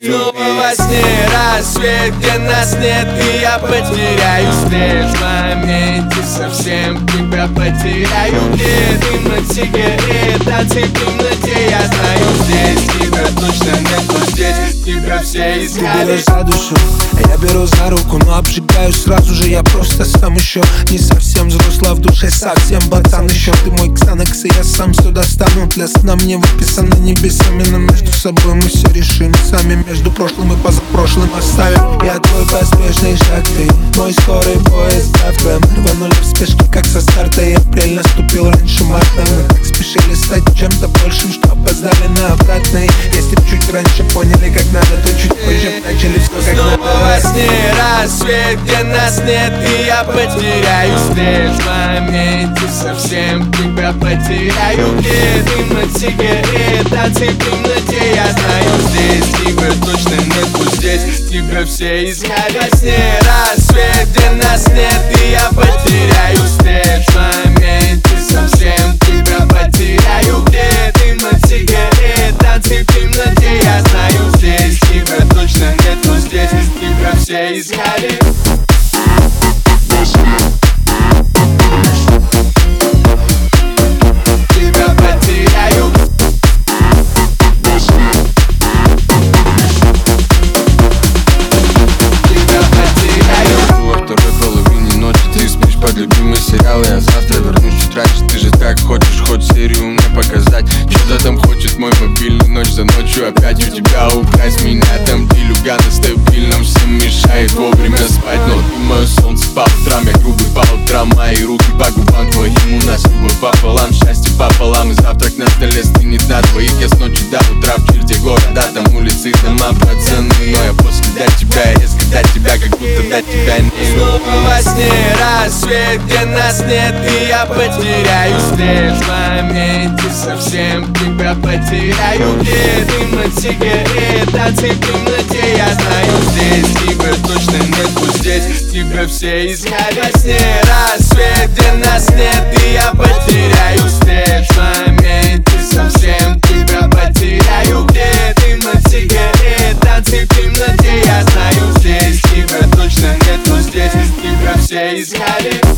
Снова во сне рассвет, где нас нет И я потеряю след В моменте совсем тебя потеряю. Где дым от сигарет, танцы в Тебя все искали берешь за душу, а я беру за руку Но обжигаю сразу же, я просто сам еще Не совсем взрослый, а в душе совсем пацан еще. Ты мой ксанекс, и я сам все достану. Для сна мне выписано небесами Но между собой мы все решим сами. Между прошлым и позапрошлым оставим. Я твой поспешный шаг, ты мой скорый поезд завтра Мы рванули в спешке, как со старта И апрель наступил раньше марта Мы так спешили стать чем-то большим, что опоздали на обратный Если б чуть раньше поняли, рассвет, где нас нет И я потеряю след В моменте совсем тебя потеряю. Где дым от сигарет, танцы в темноте. Я знаю здесь, тебя точно нет вот здесь Тебя все искали во сне рассвет, где нас нет И я потеряю все искали. Тебя потеряю. Тебя потеряю. Второй половине ночи ты под любимый сериал. Я завтра вернусь чуть раньше, ты же так хочешь Хоть серию мне показать. Что-то там хочет мой мобильный Ночь за ночью? Опять у тебя украсть меня Там делюга на стабильном Всем мешает вовремя спать. Но ты мое солнце по утрам Я грубый по утрам Мои руки по губам твоим. У нас любовь пополам, счастье пополам И завтрак на столе стынет на двоих. Я с ночи до утра в черте города Там улицы, дома, пацаны. Но я после до тебя, я резко до тебя Как будто до тебя не Снова во сне рассвет, где нас нет И я потеряю. След В моменте совсем тебя потеряю. Где дым от сигарет, танцы в темноте Я знаю. Здесь, тебя точно нет вот здесь Тебя все искали. Во сне рассвет, где нас нет И я Jay's got it.